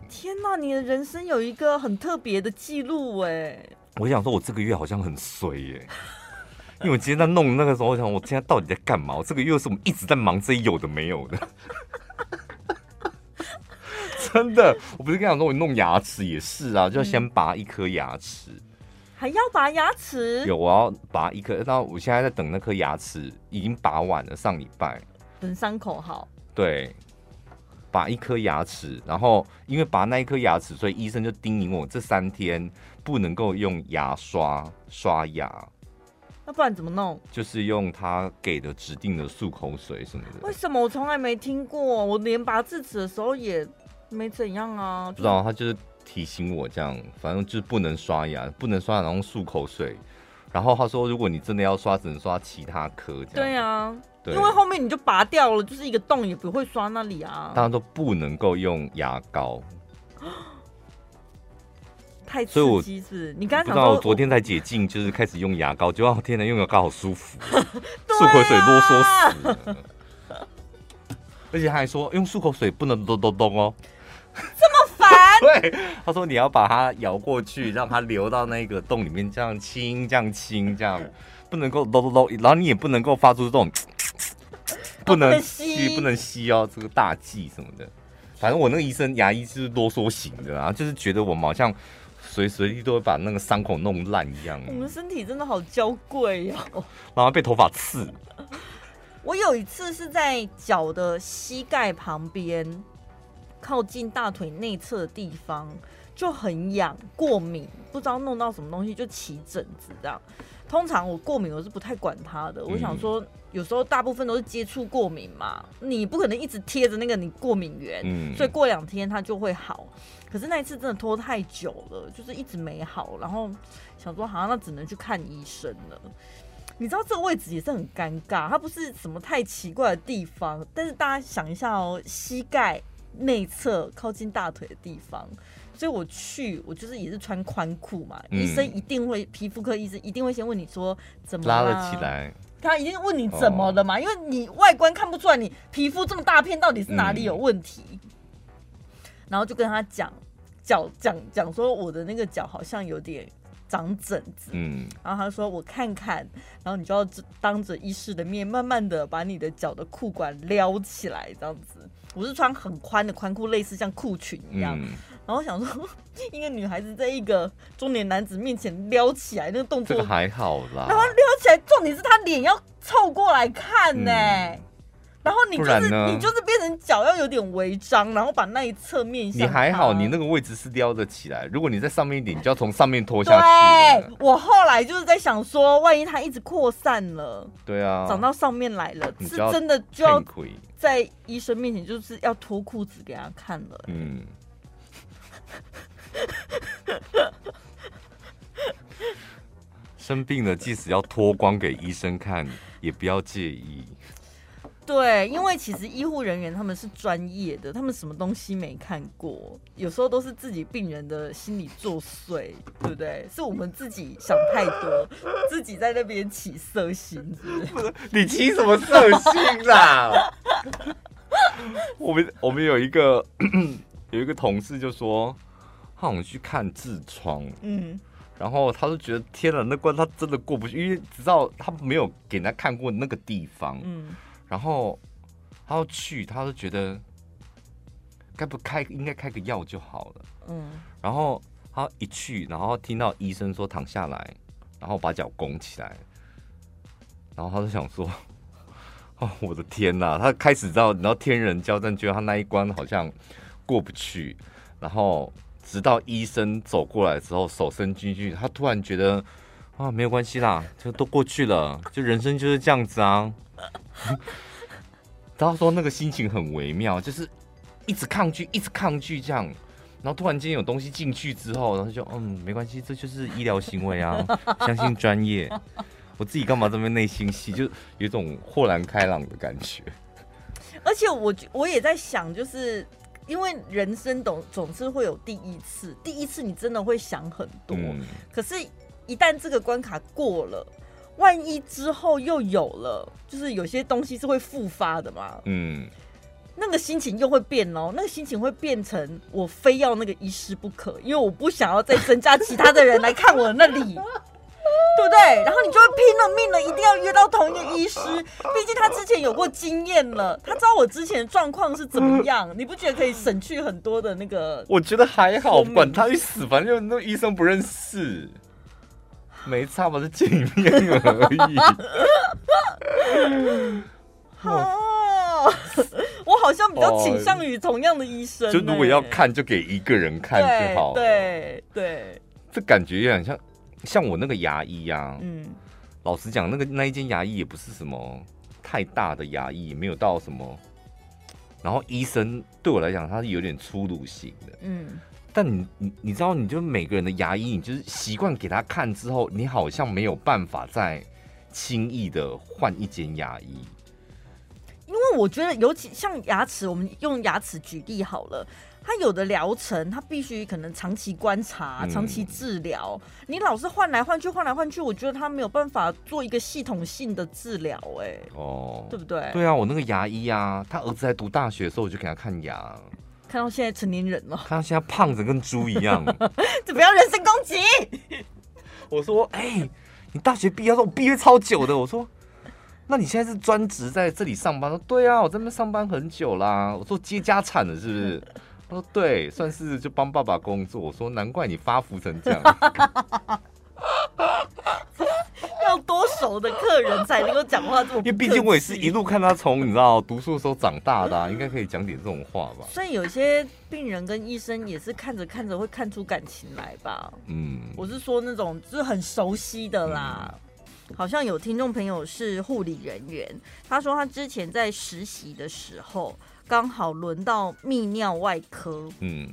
天哪，你的人生有一个很特别的记录哎！我想说，我这个月好像很衰耶，*laughs* 因为我今天在弄那个时候，我想我今天到底在干嘛？我这个月是我们一直在忙这些有的没有的。真的，我不是跟你讲说，我弄牙齿也是啊，就要先拔一颗牙齿，还要拔牙齿？有，我要拔一颗。那我现在在等那颗牙齿，已经拔完了，上礼拜。等伤口好。对，拔一颗牙齿，然后因为拔那一颗牙齿，所以医生就叮咛我这三天不能够用牙刷刷牙。那不然怎么弄？就是用他给的指定的漱口水什么的。为什么我从来没听过？我连拔智齿的时候也。没怎样啊，不知道他就是提醒我这样，反正就是不能刷牙，不能刷牙，然后漱口水。然后他说，如果你真的要刷，只能刷其他科。对啊，对，因为后面你就拔掉了，就是一个洞，也不会刷那里啊。大家都不能够用牙膏，*gasps* 太刺激是？你刚才不知道我昨天才解禁，就是开始用牙膏，结果天哪，用牙膏好舒服，*laughs* 漱口水啰嗦死了。而且他还说，用漱口水不能咚咚咚哦。*laughs* 这么烦？*laughs* 对，他说你要把它摇过去，让它流到那个洞里面，这样清，这样清，这样不能够咚咚咚，然后你也不能够发出这种，不能吸，不能吸哦，这个大忌什么的。反正我那个医生牙医是啰嗦型的啊，就是觉得我们好像随时随地都会把那个伤口弄烂一样。我们身体真的好娇贵哦，然后被头发刺。我有一次是在脚的膝盖旁边。靠近大腿内侧的地方就很痒，过敏，不知道弄到什么东西就起疹子这样。通常我过敏我是不太管它的，我想说有时候大部分都是接触过敏嘛，你不可能一直贴着那个你过敏源，所以过两天它就会好。可是那一次真的拖太久了，就是一直没好，然后想说好像那只能去看医生了。你知道这个位置也是很尴尬，它不是什么太奇怪的地方，但是大家想一下哦，膝盖。内侧靠近大腿的地方，所以我去，我就是也是穿宽裤嘛。嗯、医生一定会，皮肤科医生一定会先问你说怎么拉了起来，他一定问你怎么了嘛，哦、因为你外观看不出来，你皮肤这么大片到底是哪里有问题。嗯、然后就跟他讲，脚讲讲说我的那个脚好像有点长疹子，嗯，然后他说我看看，然后你就要当着医师的面，慢慢的把你的脚的裤管撩起来，这样子。我是穿很宽的宽裤，类似像裤裙一样。嗯、然后想说，一个女孩子在一个中年男子面前撩起来，那个动作还好啦。然后撩起来，重点是他脸要凑过来看呢、欸。嗯然后你就是你就是变成脚要有点微张，然后把那一侧面向。你还好，你那个位置是撩得起来。如果你在上面一点，你就要从上面拖下去。对，我后来就是在想说，万一它一直扩散了，对啊，长到上面来了，是真的就要在医生面前就是要脱裤子给他看了。嗯。*laughs* 生病了，即使要脱光给医生看，也不要介意。对，因为其实医护人员他们是专业的，他们什么东西没看过，有时候都是自己病人的心理作祟，对不对？是我们自己想太多，自己在那边起色心，是不是？*laughs* 你起什么色心啦？*laughs* 我们我们有一个有一个同事就说，他我们去看痔疮，嗯，然后他就觉得天哪，那关他真的过不去，因为知道他没有给他看过那个地方，嗯。然后他要去，他就觉得该不开应该开个药就好了。嗯。然后他一去，然后听到医生说躺下来，然后把脚拱起来，然后他就想说：“ *laughs* 哦，我的天哪！”他开始知道，然后天人交战，觉得他那一关好像过不去。然后直到医生走过来之后，手伸进去，他突然觉得啊，没有关系啦，就都过去了，就人生就是这样子啊。*laughs* 他说那个心情很微妙，就是一直抗拒，一直抗拒这样，然后突然间有东西进去之后，然后就嗯，没关系，这就是医疗行为啊，*laughs* 相信专业。我自己干嘛这么内心戏，就有一种豁然开朗的感觉。而且我我也在想，就是因为人生总总是会有第一次，第一次你真的会想很多，嗯、可是，一旦这个关卡过了。万一之后又有了，就是有些东西是会复发的嘛？嗯，那个心情又会变哦，那个心情会变成我非要那个医师不可，因为我不想要再增加其他的人来看我那里，*laughs* 对不对？然后你就会拼了命了，一定要约到同一个医师，毕竟他之前有过经验了，他知道我之前的状况是怎么样。你不觉得可以省去很多的那个？我觉得还好，管他去死，反正那个医生不认识。没差吧，是见一面而已。*laughs* 哦，我好像比较倾向于同样的医生、欸。就如果要看，就给一个人看就好了。对对，对这感觉有点像像我那个牙医啊。嗯，老实讲，那个那一间牙医也不是什么太大的牙医，也没有到什么。然后医生对我来讲，他是有点粗鲁型的。嗯。但你你你知道，你就每个人的牙医，你就是习惯给他看之后，你好像没有办法再轻易的换一间牙医。因为我觉得，尤其像牙齿，我们用牙齿举例好了，它有的疗程，它必须可能长期观察、长期治疗，嗯、你老是换来换去、换来换去，我觉得他没有办法做一个系统性的治疗，哎，哦，对不对？对啊，我那个牙医啊，他儿子在读大学的时候，我就给他看牙。看到现在成年人了，看到现在胖子跟猪一样，*laughs* 这不要人身攻击。*laughs* 我说，哎、欸，你大学毕业，说我毕业超久的。我说，那你现在是专职在这里上班？说，对啊，我在那边上班很久啦。我说接家产的是不是？*laughs* 他说对，算是就帮爸爸工作。我说难怪你发福成这样。*laughs* 要多熟的客人才能够讲话这么，因为毕竟我也是一路看他从你知道读书的时候长大的，啊，应该可以讲点这种话吧。所以有些病人跟医生也是看着看着会看出感情来吧。嗯，我是说那种就是很熟悉的啦。嗯、好像有听众朋友是护理人员，他说他之前在实习的时候刚好轮到泌尿外科，嗯，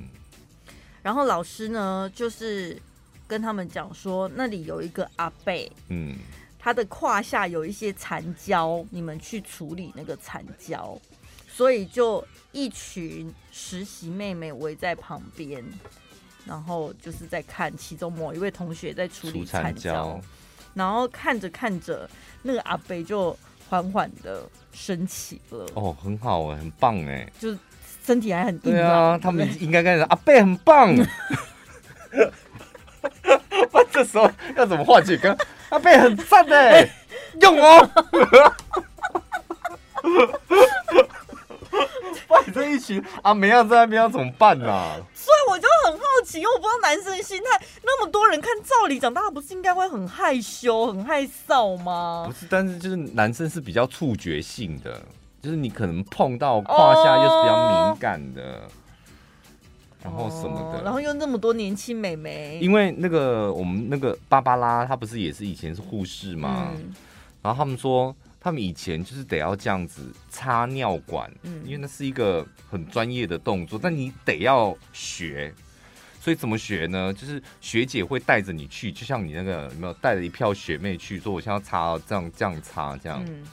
然后老师呢就是。跟他们讲说，那里有一个阿贝，嗯，他的胯下有一些残胶，你们去处理那个残胶，所以就一群实习妹妹围在旁边，然后就是在看其中某一位同学在处理残胶，然后看着看着，那个阿贝就缓缓的升起了。哦，很好哎，很棒哎，就是身体还很硬。对啊，他们应该跟着阿贝很棒。*laughs* 这时候要怎么化解？跟阿贝很赞呢，*laughs* 用哦。*laughs* 把你这一群阿梅要在那边要怎么办呢、啊？所以我就很好奇，因为我不知道男生心态。那么多人看，照理讲，大家不是应该会很害羞、很害臊吗？不是，但是就是男生是比较触觉性的，就是你可能碰到胯下又是比较敏感的。哦然后什么的，然后又那么多年轻美眉，因为那个我们那个芭芭拉，她不是也是以前是护士吗？嗯、然后他们说，他们以前就是得要这样子插尿管，嗯，因为那是一个很专业的动作，但你得要学，所以怎么学呢？就是学姐会带着你去，就像你那个有没有带着一票学妹去说，我现在要擦这样这样擦这样。嗯、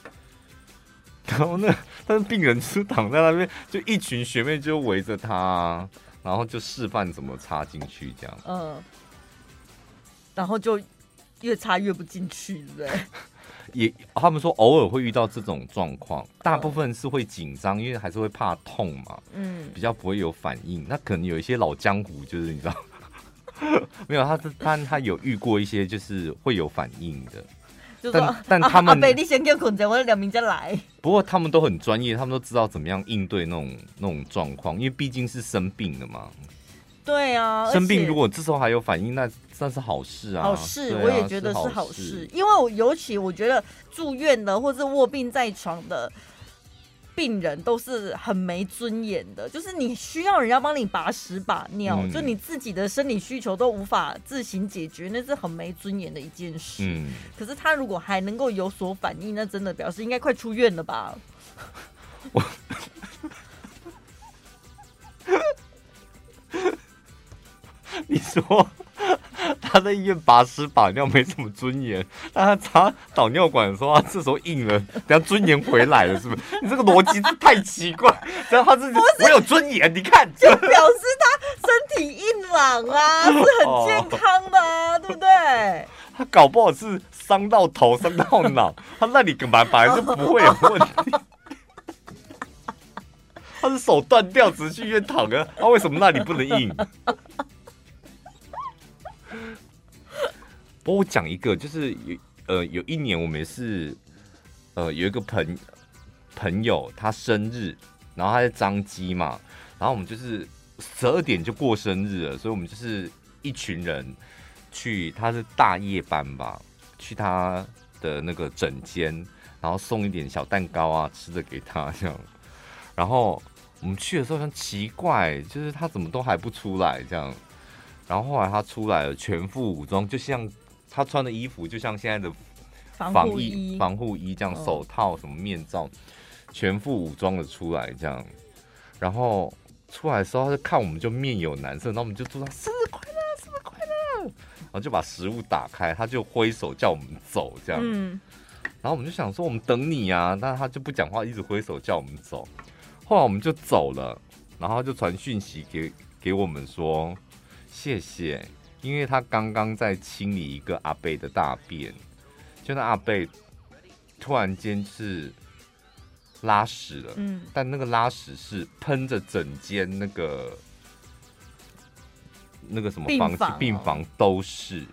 然后那但是病人就躺在那边，就一群学妹就围着他，然后就示范怎么插进去这样。嗯。然后就越插越不进去，对不对？*laughs* 也，他们说偶尔会遇到这种状况，大部分是会紧张，因为还是会怕痛嘛。嗯，比较不会有反应。那可能有一些老江湖，就是你知道，*laughs* 没有，他是他他有遇过一些就是会有反应的。就说但但他们，阿你先给捆着，我两名再来。不过他们都很专业，他们都知道怎么样应对那种那种状况，因为毕竟是生病的嘛。对啊，生病如果这时候还有反应，那算是好事啊。好事，啊、我也觉得是好事，是好事，因为我尤其我觉得住院的或是卧病在床的病人都是很没尊严的，就是你需要人家帮你把屎把尿，嗯、就你自己的生理需求都无法自行解决，那是很没尊严的一件事。嗯，可是他如果还能够有所反应，那真的表示应该快出院了吧？*laughs* 我。*laughs* 你说 *laughs* 他在医院拔屎把尿没什么尊严，但他插导尿管的时候，他这时候硬了，等下尊严回来了，是不是？*laughs* 你这个逻辑太奇怪。*laughs* 然后他自己我有尊严，你看，就表示他身体硬朗啊，是很健康的啊，对不对？他搞不好是伤到头，伤到脑，他那里根本本来是不会有问题。他是手断掉，只是去医院躺啊，他为什么那里不能硬？不过我讲一个，就是有呃有一年我们是呃有一个朋朋友他生日，然后他在张基嘛，然后我们就是十二点就过生日了，所以我们就是一群人去，他是大夜班吧，去他的那个诊间，然后送一点小蛋糕啊吃的给他这样，然后我们去的时候很奇怪，就是他怎么都还不出来这样，然后后来他出来了，全副武装，就像。他穿的衣服就像现在的防疫防护衣这样，手套什么面罩，全副武装的出来这样，然后出来的时候他就看我们就面有难色，然后我们就祝他生日快乐，生日快乐，然后就把食物打开，他就挥手叫我们走这样，然后我们就想说我们等你啊，但是他就不讲话，一直挥手叫我们走，后来我们就走了，然后就传讯息给给我们说谢谢。因为他刚刚在清理一个阿贝的大便，就那阿贝突然间是拉屎了，嗯，但那个拉屎是喷着整间那个那个什么房子病房都是。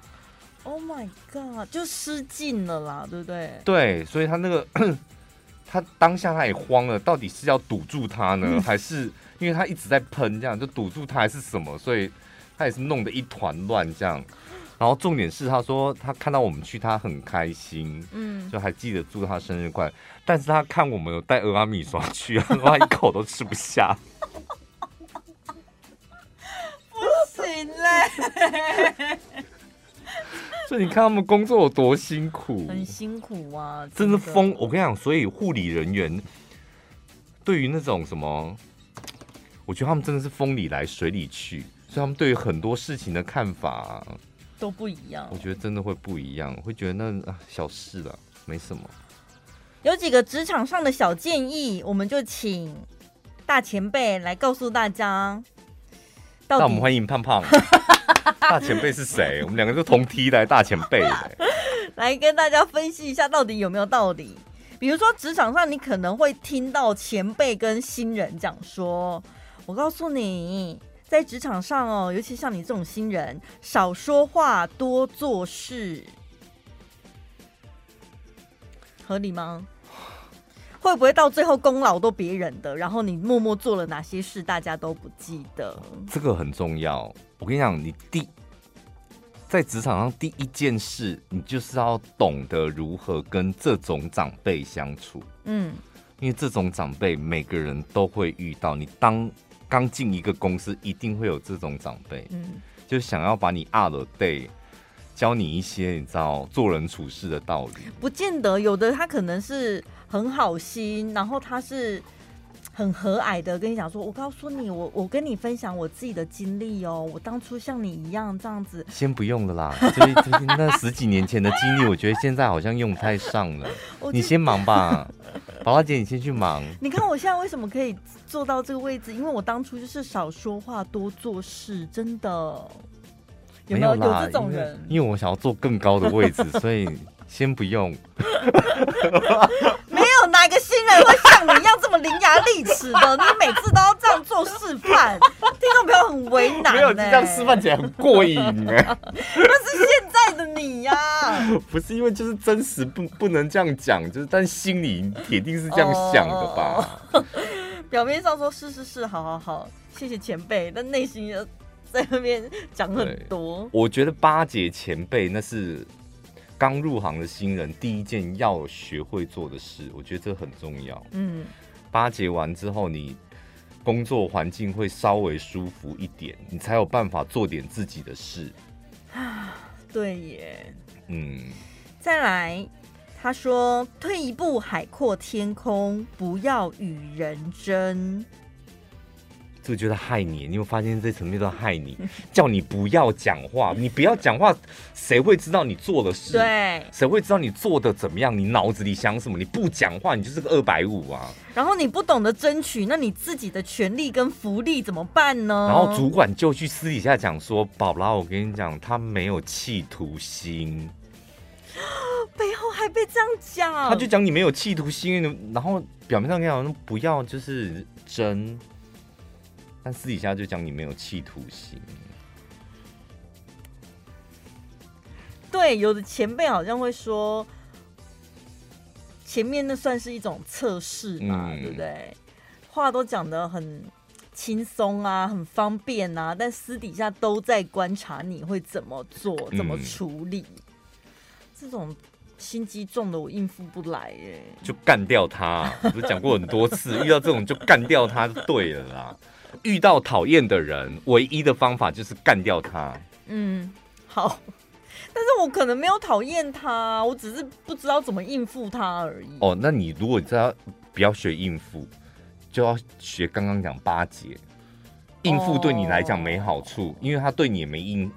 Oh my god！就失禁了啦，对不对？对，所以他那个 *clears throat* 他当下他也慌了，到底是要堵住他呢，嗯、*laughs* 还是因为他一直在喷，这样就堵住他，还是什么？所以。他也是弄得一团乱这样，然后重点是他说他看到我们去，他很开心，嗯，就还记得祝他生日快乐。但是他看我们有带俄阿米刷去，他一口都吃不下。*laughs* 不行嘞！*laughs* 所以你看他们工作有多辛苦，很辛苦啊，真的疯！我跟你讲，所以护理人员对于那种什么，我觉得他们真的是风里来水里去。所以他们对于很多事情的看法都不一样，我觉得真的会不一样，会觉得那啊小事了，没什么。有几个职场上的小建议，我们就请大前辈来告诉大家。那我们欢迎胖胖。*laughs* 大前辈是谁？我们两个就同梯来大前辈，*laughs* 来跟大家分析一下到底有没有道理。比如说职场上，你可能会听到前辈跟新人讲说：“我告诉你。”在职场上哦，尤其像你这种新人，少说话，多做事，合理吗？会不会到最后功劳都别人的，然后你默默做了哪些事，大家都不记得？这个很重要。我跟你讲，你第在职场上第一件事，你就是要懂得如何跟这种长辈相处。嗯，因为这种长辈每个人都会遇到，你当。刚进一个公司，一定会有这种长辈，嗯，就是想要把你啊了对，教你一些你知道做人处事的道理。不见得，有的他可能是很好心，然后他是很和蔼的跟你讲说，我告诉你，我我跟你分享我自己的经历哦，我当初像你一样这样子。先不用了啦，*laughs* 所以最近那十几年前的经历，我觉得现在好像用不太上了。*laughs* 你先忙吧，*laughs* 宝拉姐，你先去忙。你看我现在为什么可以坐到这个位置？因为我当初就是少说话多做事，真的。有没有，没有，有这种人？因为，因为我想要坐更高的位置，所以。先不用，没有哪个新人会么伶牙俐齿的，你每次都要这样做示范，听众朋友很为难、欸。没有，这样示范起来很过瘾哎、欸。那是现在的你呀、啊，不是因为就是真实不不能这样讲，就是但心里铁定是这样想的吧？哦、表面上说是是是，好好好，谢谢前辈，但内心在那边讲很多。我觉得巴结前辈那是。刚入行的新人，第一件要学会做的事，我觉得这很重要。嗯，巴结完之后，你工作环境会稍微舒服一点，你才有办法做点自己的事。啊，*sighs* 对耶。嗯，再来，他说：“退一步，海阔天空，不要与人争。”这个觉得害你，你有发现这层面都害你，叫你不要讲话，你不要讲话，谁会知道你做的事？对，谁会知道你做的怎么样？你脑子里想什么？你不讲话，你就是个二百五啊！然后你不懂得争取，那你自己的权利跟福利怎么办呢？然后主管就去私底下讲说：“宝拉，我跟你讲，他没有企图心。*gasps* ”背后还被这样讲，他就讲你没有企图心，然后表面上跟你讲不要就是争。但私底下就讲你没有企图心。对，有的前辈好像会说，前面那算是一种测试嘛，嗯、对不对？话都讲得很轻松啊，很方便啊，但私底下都在观察你会怎么做，怎么处理。嗯、这种心机重的我应付不来耶，就干掉他。我不是讲过很多次，*laughs* 遇到这种就干掉他就对了啦。遇到讨厌的人，唯一的方法就是干掉他。嗯，好，*laughs* 但是我可能没有讨厌他，我只是不知道怎么应付他而已。哦，那你如果知道不要学应付，就要学刚刚讲巴结。应付对你来讲没好处，哦、因为他对你也没印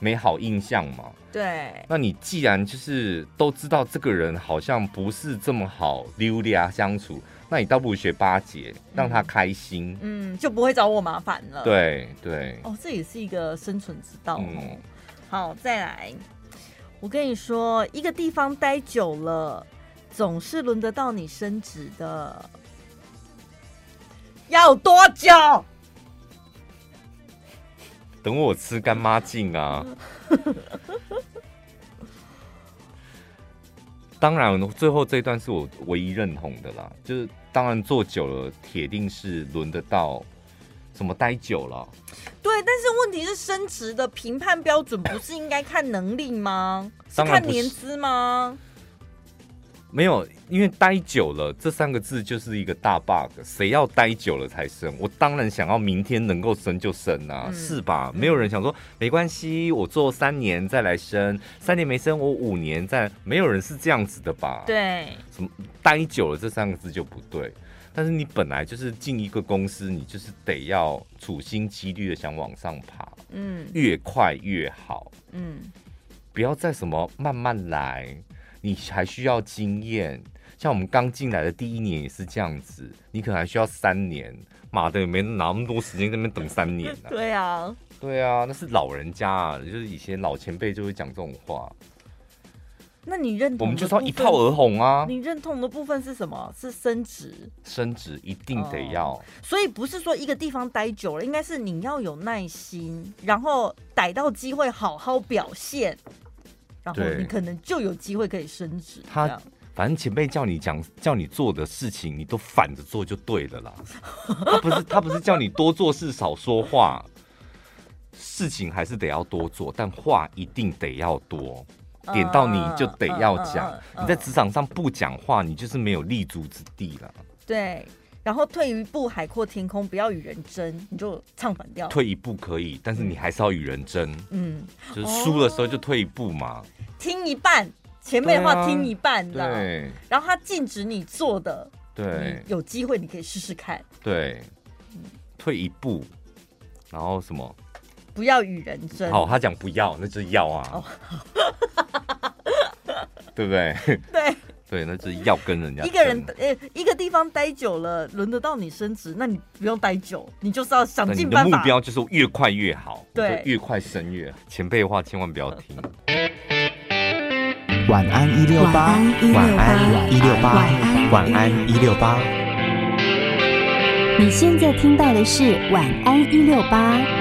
没好印象嘛。对。那你既然就是都知道这个人好像不是这么好溜达相处。那你倒不如学巴结，让他开心，嗯，嗯，就不会找我麻烦了。对对，哦，这也是一个生存之道哦。嗯、好，再来，我跟你说，一个地方待久了，总是轮得到你升职的。要多久？等我吃干妈劲啊！*laughs* 当然，最后这一段是我唯一认同的啦，就是。当然做久了，铁定是轮得到。怎么待久了？对，但是问题是升职的评判标准不是应该看能力吗？是看年资吗？没有，因为待久了这三个字就是一个大 bug。谁要待久了才生？我当然想要明天能够生就生啊，嗯、是吧？没有人想说、嗯、没关系，我做三年再来生，三年没生，我五年再。没有人是这样子的吧？对，什么待久了这三个字就不对。但是你本来就是进一个公司，你就是得要处心积虑的想往上爬，嗯，越快越好，嗯，不要再什么慢慢来。你还需要经验，像我们刚进来的第一年也是这样子，你可能还需要三年。妈的，也没拿那么多时间在那边等三年啊。*laughs* 对啊，对啊，那是老人家啊，就是以前老前辈就会讲这种话。那你认同？我们就是要一炮而红啊！你认同的部分是什么？是升职？升职一定得要。哦，所以不是说一个地方待久了，应该是你要有耐心，然后逮到机会好好表现。然后你可能就有机会可以升职。他反正前辈叫你讲、叫你做的事情，你都反着做就对了啦。他不是他不是叫你多做事少说话，事情还是得要多做，但话一定得要多。点到你就得要讲。你在职场上不讲话，你就是没有立足之地了。对。然后退一步，海阔天空，不要与人争，你就唱反调。退一步可以，但是你还是要与人争。嗯，就是输的时候就退一步嘛。听一半，前面的话听一半，对。然后他禁止你做的，对，有机会你可以试试看。对，退一步，然后什么？不要与人争。好，他讲不要，那就是要啊。哦、*laughs* 对不对？*laughs* 对。对，那就是要跟人家。一个人呃，一个地方待久了，轮得到你升职，那你不用待久，你就是要想尽办法。你的目标就是越快越好，对，越快升越。前辈的话千万不要听。晚安一六八，晚安一六八，晚安一六八。你现在听到的是晚安一六八。